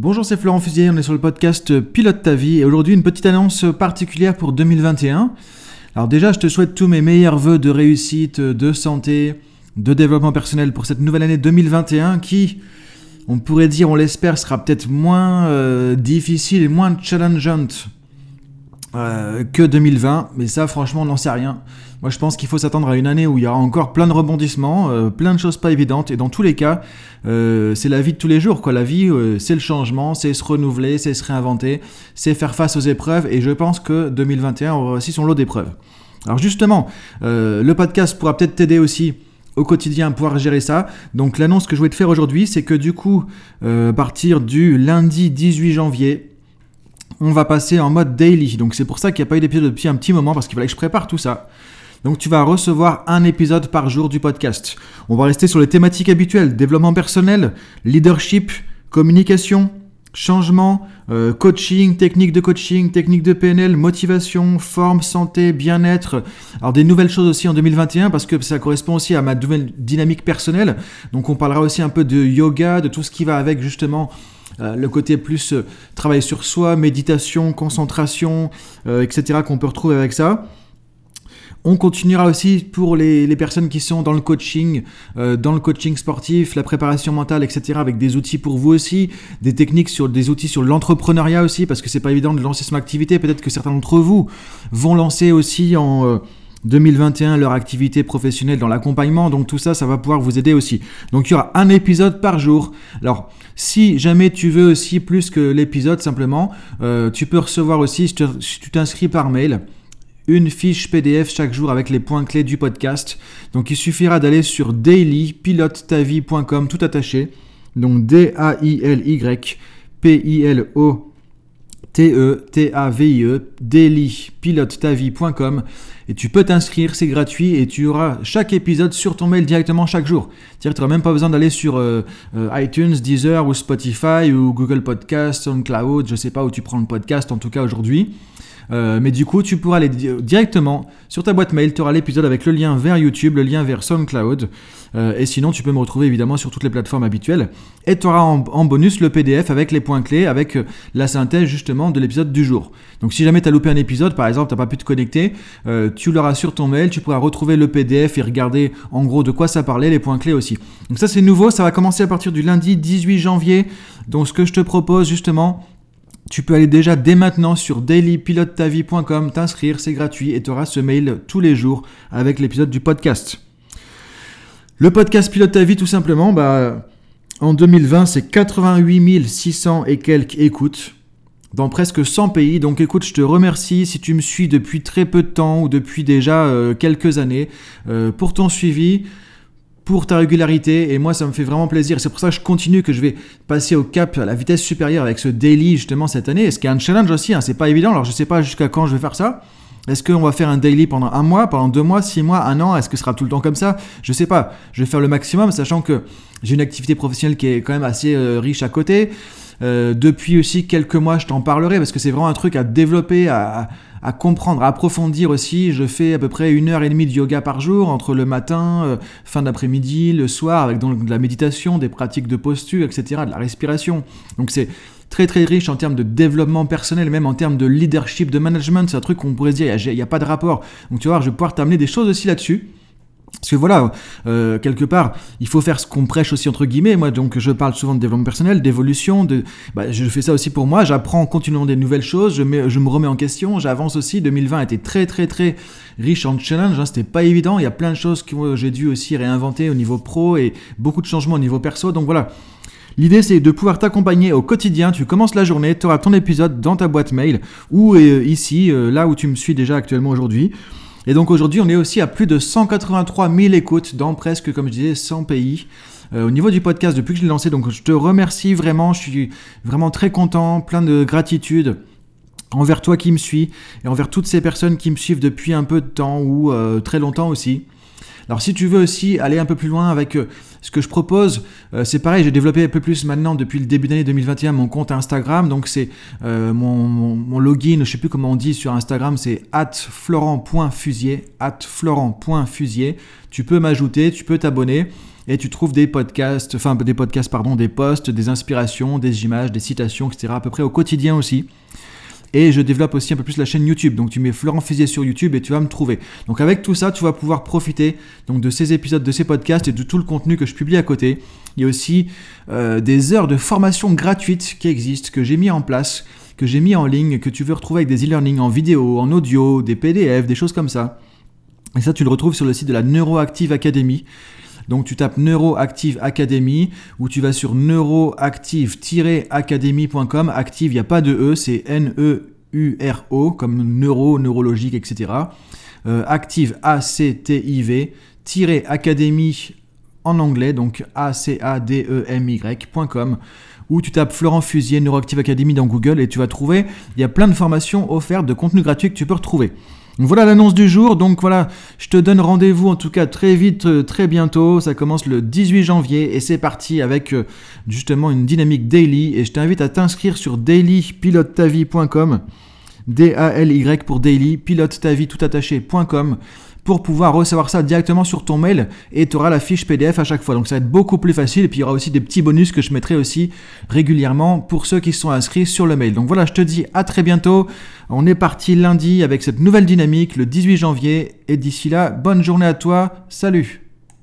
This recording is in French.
Bonjour, c'est Florent Fusier, on est sur le podcast Pilote ta vie et aujourd'hui une petite annonce particulière pour 2021. Alors déjà, je te souhaite tous mes meilleurs voeux de réussite, de santé, de développement personnel pour cette nouvelle année 2021 qui, on pourrait dire, on l'espère, sera peut-être moins euh, difficile et moins challengeante euh, que 2020, mais ça franchement on n'en sait rien. Moi je pense qu'il faut s'attendre à une année où il y aura encore plein de rebondissements, euh, plein de choses pas évidentes, et dans tous les cas, euh, c'est la vie de tous les jours. Quoi. La vie, c'est le changement, c'est se renouveler, c'est se réinventer, c'est faire face aux épreuves, et je pense que 2021 aura aussi son lot d'épreuves. Alors justement, le podcast pourra peut-être t'aider aussi au quotidien à pouvoir gérer ça. Donc l'annonce que je voulais te faire aujourd'hui, c'est que du coup, à partir du lundi 18 janvier, on va passer en mode daily. Donc c'est pour ça qu'il n'y a pas eu d'épisode depuis un petit moment parce qu'il fallait que je prépare tout ça. Donc tu vas recevoir un épisode par jour du podcast. On va rester sur les thématiques habituelles, développement personnel, leadership, communication, changement, euh, coaching, technique de coaching, technique de PNL, motivation, forme, santé, bien-être. Alors des nouvelles choses aussi en 2021 parce que ça correspond aussi à ma nouvelle dynamique personnelle. Donc on parlera aussi un peu de yoga, de tout ce qui va avec justement euh, le côté plus euh, travail sur soi, méditation, concentration, etc. qu'on peut retrouver avec ça. On continuera aussi pour les, personnes qui sont dans le coaching, dans le coaching sportif, la préparation mentale, etc. avec des outils pour vous aussi, des techniques sur des outils sur l'entrepreneuriat aussi, parce que c'est pas évident de lancer son activité. Peut-être que certains d'entre vous vont lancer aussi en 2021 leur activité professionnelle dans l'accompagnement. Donc tout ça, ça va pouvoir vous aider aussi. Donc il y aura un épisode par jour. Alors si jamais tu veux aussi plus que l'épisode simplement, euh, tu peux recevoir aussi, si tu t'inscris par mail, une fiche PDF chaque jour avec les points clés du podcast. Donc il suffira d'aller sur dailypilotetavie.com tout attaché. Donc D-A-I-L-Y P-I-L-O T-E-T-A-V-I-E, dailypilotetavie.com et tu peux t'inscrire, c'est gratuit et tu auras chaque épisode sur ton mail directement chaque jour. C'est-à-dire tu n'auras même pas besoin d'aller sur euh, euh, iTunes, Deezer ou Spotify ou Google Podcast, SoundCloud, je sais pas où tu prends le podcast en tout cas aujourd'hui. Euh, mais du coup, tu pourras aller directement sur ta boîte mail, tu auras l'épisode avec le lien vers YouTube, le lien vers SoundCloud. Euh, et sinon, tu peux me retrouver évidemment sur toutes les plateformes habituelles. Et tu auras en, bonus le PDF avec les points clés, avec euh, la synthèse justement de l'épisode du jour. Donc si jamais tu as loupé un épisode, par exemple, tu pas pu te connecter, tu l'auras sur ton mail, tu pourras retrouver le PDF et regarder en gros de quoi ça parlait, les points clés aussi. Donc ça c'est nouveau, ça va commencer à partir du lundi 18 janvier. Donc ce que je te propose justement, tu peux aller déjà dès maintenant sur dailypilotetavie.com, t'inscrire, c'est gratuit et tu auras ce mail tous les jours avec l'épisode du podcast. Le podcast Pilote ta vie, tout simplement, bah, en 2020, c'est 88 600 et quelques écoutes dans presque 100 pays. Donc écoute, je te remercie si tu me suis depuis très peu de temps ou depuis déjà euh, quelques années euh, pour ton suivi pour ta régularité et moi ça me fait vraiment plaisir. C'est pour ça que je continue, que je vais passer au cap, à la vitesse supérieure avec ce daily justement cette année. Ce qui est un challenge aussi, hein, c'est pas évident. Alors je sais pas jusqu'à quand je vais faire ça. Est-ce qu'on va faire un daily pendant un mois, pendant deux mois, six mois, un an? Est-ce que ce sera tout le temps comme ça? Je sais pas. Je vais faire le maximum, sachant que j'ai une activité professionnelle qui est quand même assez euh, riche à côté. Euh, depuis aussi quelques mois, je t'en parlerai parce que c'est vraiment un truc à développer, à, comprendre, à approfondir aussi. Je fais à peu près une heure et demie de yoga par jour entre le matin, euh, fin d'après-midi, le soir, avec donc de la méditation, des pratiques de posture, etc., de la respiration. Donc c'est très très riche en termes de développement personnel, même en termes de leadership, de management. C'est un truc qu'on pourrait dire, il n'y a, pas de rapport. Donc tu vois, je vais pouvoir t'amener des choses aussi là-dessus. Parce que voilà, euh, quelque part, il faut faire ce qu'on prêche aussi entre guillemets. Moi, donc, je parle souvent de développement personnel, d'évolution. De, bah, je fais ça aussi pour moi. J'apprends continuellement des nouvelles choses. Je, me remets en question. J'avance aussi. 2020 a été très, très, très riche en challenge. Hein, C'était pas évident. Il y a plein de choses que j'ai dû aussi réinventer au niveau pro et beaucoup de changements au niveau perso. Donc voilà. L'idée, c'est de pouvoir t'accompagner au quotidien. Tu commences la journée, tu auras ton épisode dans ta boîte mail ou euh, ici, euh, là où tu me suis déjà actuellement aujourd'hui. Et donc aujourd'hui, on est aussi à plus de 183 000 écoutes dans presque, comme je disais, 100 pays. Euh, au niveau du podcast, depuis que je l'ai lancé, donc je te remercie vraiment, je suis vraiment très content, plein de gratitude envers toi qui me suis et envers toutes ces personnes qui me suivent depuis un peu de temps ou très longtemps aussi. Alors si tu veux aussi aller un peu plus loin avec euh, ce que je propose, euh, c'est pareil, j'ai développé un peu plus maintenant depuis le début d'année 2021 mon compte Instagram. Donc c'est euh, mon, login, je sais plus comment on dit sur Instagram, c'est florent.fusier, florent.fusier. Tu peux m'ajouter, tu peux t'abonner. et tu trouves des podcasts, enfin des podcasts, pardon, des posts, des inspirations, des images, des citations, etc. à peu près au quotidien aussi. Et je développe aussi un peu plus la chaîne YouTube. Donc tu mets Florent Fusier sur YouTube et tu vas me trouver. Donc avec tout ça, tu vas pouvoir profiter donc, de ces épisodes, de ces podcasts et de tout le contenu que je publie à côté. Il y a aussi euh, des heures de formation gratuites qui existent, que j'ai mis en place, que j'ai mis en ligne, que tu veux retrouver avec des e-learning en vidéo, en audio, des PDF, des choses comme ça. Et ça, tu le retrouves sur le site de la Neuroactive Academy. Donc tu tapes Neuroactive Academy ou tu vas sur neuroactive-academy.com. Active, il n'y a pas de E, c'est N-E-U-R-O, comme neuro, neurologique, etc. Euh, active, A-C-T-I-V, Academy en anglais, donc A-C-A-D-E-M-Y.com ou tu tapes Florent Fusier Neuroactive Academy dans Google et tu vas trouver, il y a plein de formations offertes, de contenu gratuit que tu peux retrouver voilà l'annonce du jour. Donc voilà, je te donne rendez-vous en tout cas très vite, euh, très bientôt. Ça commence le 18 janvier et c'est parti avec euh, justement une dynamique daily. Et je t'invite à t'inscrire sur dailypilotetavie.com. D-A-L-Y pour daily, pilote ta vie tout attaché.com pour pouvoir recevoir ça directement sur ton mail et tu auras la fiche PDF à chaque fois. Donc ça va être beaucoup plus facile et puis il y aura aussi des petits bonus que je mettrai aussi régulièrement pour ceux qui sont inscrits sur le mail. Donc voilà, je te dis à très bientôt. On est parti lundi avec cette nouvelle dynamique le 18 janvier et d'ici là, bonne journée à toi. Salut